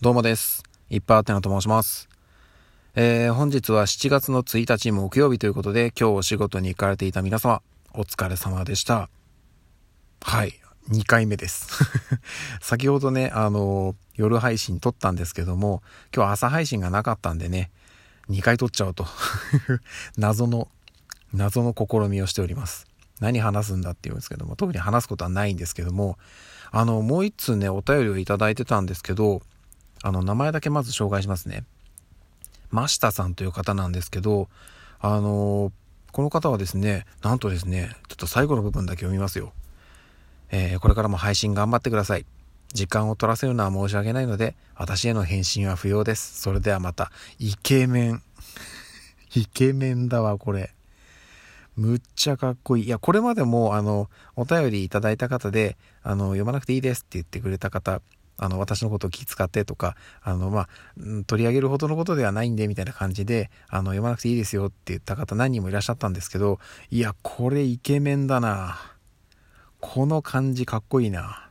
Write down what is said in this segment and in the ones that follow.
どうもです。いっぱいあてなと申します。えー、本日は7月の1日木曜日ということで、今日お仕事に行かれていた皆様、お疲れ様でした。はい、2回目です。先ほどね、あの、夜配信撮ったんですけども、今日朝配信がなかったんでね、2回撮っちゃおうと 謎の、謎の試みをしております。何話すんだって言うんですけども、特に話すことはないんですけども、あの、もう一通ね、お便りをいただいてたんですけど、あの、名前だけまず紹介しますね。真下さんという方なんですけど、あのこの方はですね、なんとですね、ちょっと最後の部分だけ読みますよ。えー、これからも配信頑張ってください。時間を取らせるのは申し訳ないので、私への返信は不要です。それではまた、イケメン。イケメンだわ、これ。むっちゃかっこいい。いや、これまでも、あの、お便りいただいた方で、あの、読まなくていいですって言ってくれた方、あの、私のことを気遣ってとか、あの、まあ、取り上げるほどのことではないんで、みたいな感じで、あの、読まなくていいですよって言った方何人もいらっしゃったんですけど、いや、これイケメンだなこの感じかっこいいな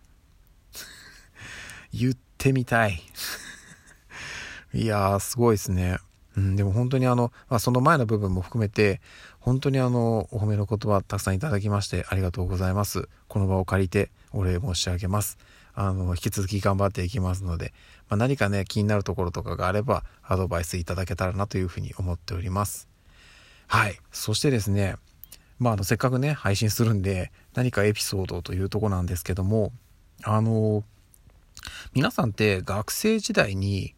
言ってみたい いやー、すごいですね。うん、でも本当にあの、まあ、その前の部分も含めて、本当にあの、お褒めの言葉たくさんいただきましてありがとうございます。この場を借りてお礼申し上げます。あの、引き続き頑張っていきますので、まあ、何かね、気になるところとかがあれば、アドバイスいただけたらなというふうに思っております。はい。そしてですね、まあ、あの、せっかくね、配信するんで、何かエピソードというとこなんですけども、あの、皆さんって学生時代に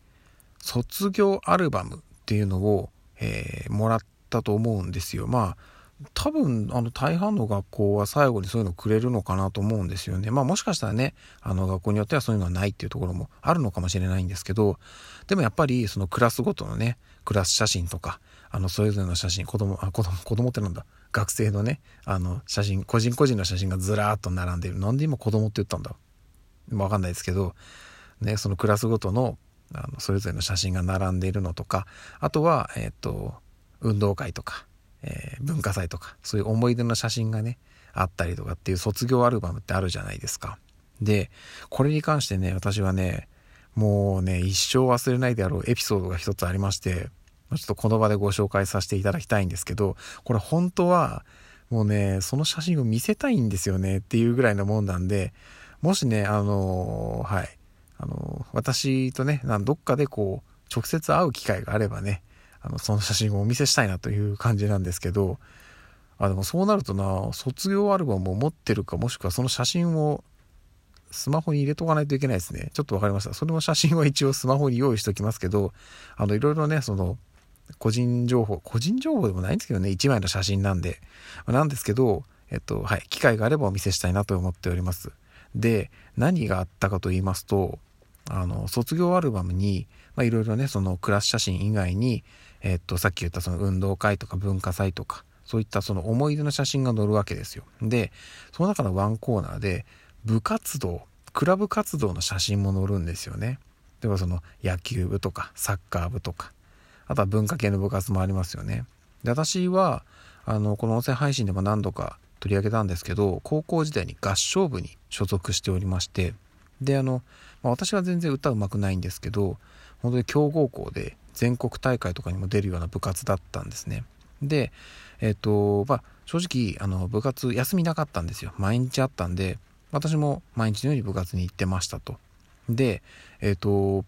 卒業アルバムっていうのを、えー、もらったと思うんですよ。まあ、多分あの大半の学校は最後にそういうのくれるのかなと思うんですよね。まあもしかしたらね、あの学校によってはそういうのはないっていうところもあるのかもしれないんですけど、でもやっぱりそのクラスごとのね、クラス写真とか、あのそれぞれの写真、子供、あ、子供、子供ってなんだ、学生のね、あの写真、個人個人の写真がずらーっと並んでいる。なんで今子供って言ったんだ？わかんないですけど、ね、そのクラスごとのあのそれぞれの写真が並んでいるのとか、あとは、えっ、と、運動会とか、えー、文化祭とか、そういう思い出の写真がね、あったりとかっていう卒業アルバムってあるじゃないですか。で、これに関してね、私はね、もうね、一生忘れないであろうエピソードが一つありまして、ちょっとこの場でご紹介させていただきたいんですけど、これ本当は、もうね、その写真を見せたいんですよねっていうぐらいのもんなんで、もしね、あのはい、あの私とね、どっかでこう、直接会う機会があればね、あの、その写真をお見せしたいなという感じなんですけど、あ、でもそうなるとな、卒業アルバムを持ってるか、もしくはその写真をスマホに入れとかないといけないですね。ちょっとわかりました。それも写真は一応スマホに用意しておきますけど、あの、いろいろね、その、個人情報、個人情報でもないんですけどね、1枚の写真なんで。なんですけど、えっと、はい、機会があればお見せしたいなと思っております。で、何があったかと言いますと、あの、卒業アルバムに、まあ、いろいろね、そのクラス写真以外に、えっと、さっき言ったその運動会とか文化祭とか、そういったその思い出の写真が載るわけですよ。で、その中のワンコーナーで、部活動、クラブ活動の写真も載るんですよね。例えばその野球部とかサッカー部とか、あとは文化系の部活もありますよね。で、私は、あの、この音声配信でも何度か取り上げたんですけど、高校時代に合唱部に所属しておりまして、で、あの、まあ、私は全然歌うまくないんですけど、本当に強豪校で全国大会とかにも出るような部活だったんですね。で、えっ、ー、と、まあ、正直、あの、部活休みなかったんですよ。毎日あったんで、私も毎日のように部活に行ってましたと。で、えっ、ー、と、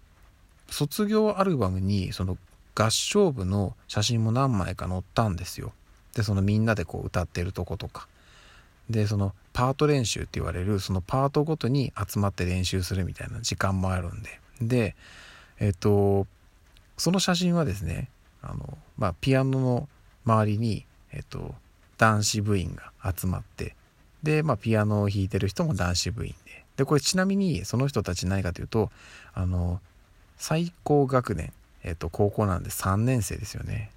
卒業アルバムに、その、合唱部の写真も何枚か載ったんですよ。で、そのみんなでこう歌ってるとことか。で、そのパート練習って言われる、そのパートごとに集まって練習するみたいな時間もあるんで。で、えっ、と、その写真はですね、あの、まあ、ピアノの周りに、えっと、男子部員が集まって、で、まあ、ピアノを弾いてる人も男子部員で。で、これちなみに、その人たち何かというと、あの、最高学年、えっと、高校なんで3年生ですよね。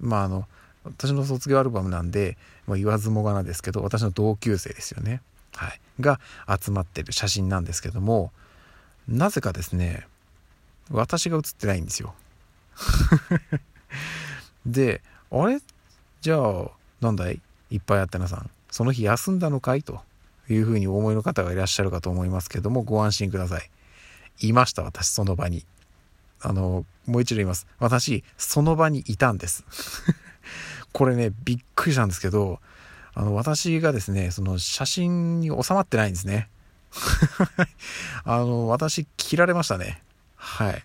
まあ、あの、私の卒業アルバムなんで、まあ、言わずもがなですけど、私の同級生ですよね。はい。が集まってる写真なんですけども、なぜかですね、私が写ってないんですよ。で、あれ？じゃあ、なんだい？いっぱいあってなさん。その日休んだのかい？というふうにお思いの方がいらっしゃるかと思いますけども、ご安心ください。いました、私、その場に。あの、もう一度言います。私、その場にいたんです。これね、びっくりしたんですけど、あの、私がですね、その写真に収まってないんですね。あの、私、切られましたね。はい。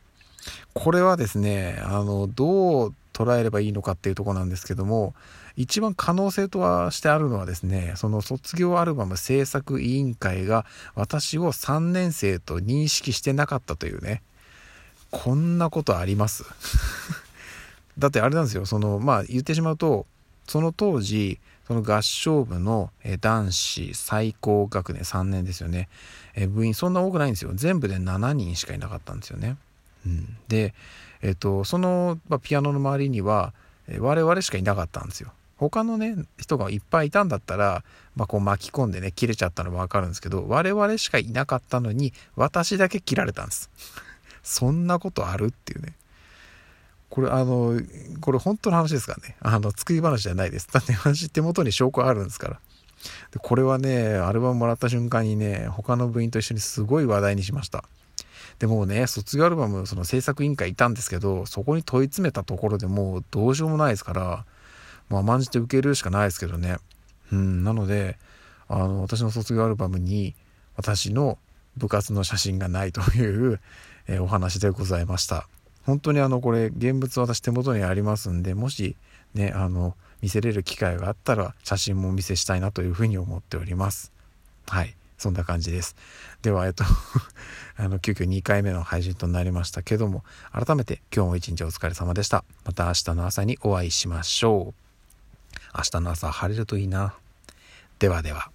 これはですね、あの、どう捉えればいいのかっていうとこなんですけども、一番可能性とはしてあるのはですね、その卒業アルバム制作委員会が私を3年生と認識してなかったというね、こんなことあります？だってあれなんですよ、その、まあ言ってしまうと、その当時、その合唱部の男子最高学年3年ですよね。部員そんな多くないんですよ。全部で7人しかいなかったんですよね。うん、で、えっと、その、まあ、ピアノの周りには我々しかいなかったんですよ。他のね人がいっぱいいたんだったら、まあ、こう巻き込んでね切れちゃったのもわかるんですけど我々しかいなかったのに私だけ切られたんです そんなことある？っていうねこれあのこれ本当の話ですからねあの作り話じゃないですだって私手元に証拠あるんですからでこれはねアルバムもらった瞬間にね他の部員と一緒にすごい話題にしましたでもね卒業アルバムその制作委員会いたんですけどそこに問い詰めたところでもうどうしようもないですからまあ、甘んじて受けるしかないですけどね。うん、なので、あの、私の卒業アルバムに、私の部活の写真がないという、えー、お話でございました。本当にあの、これ、現物私手元にありますんで、もし、ね、あの、見せれる機会があったら、写真もお見せしたいなというふうに思っております。はい。そんな感じです。では、えっと あの、急遽2回目の配信となりましたけども、改めて今日も一日お疲れ様でした。また明日の朝にお会いしましょう。明日の朝晴れるといいな。ではでは。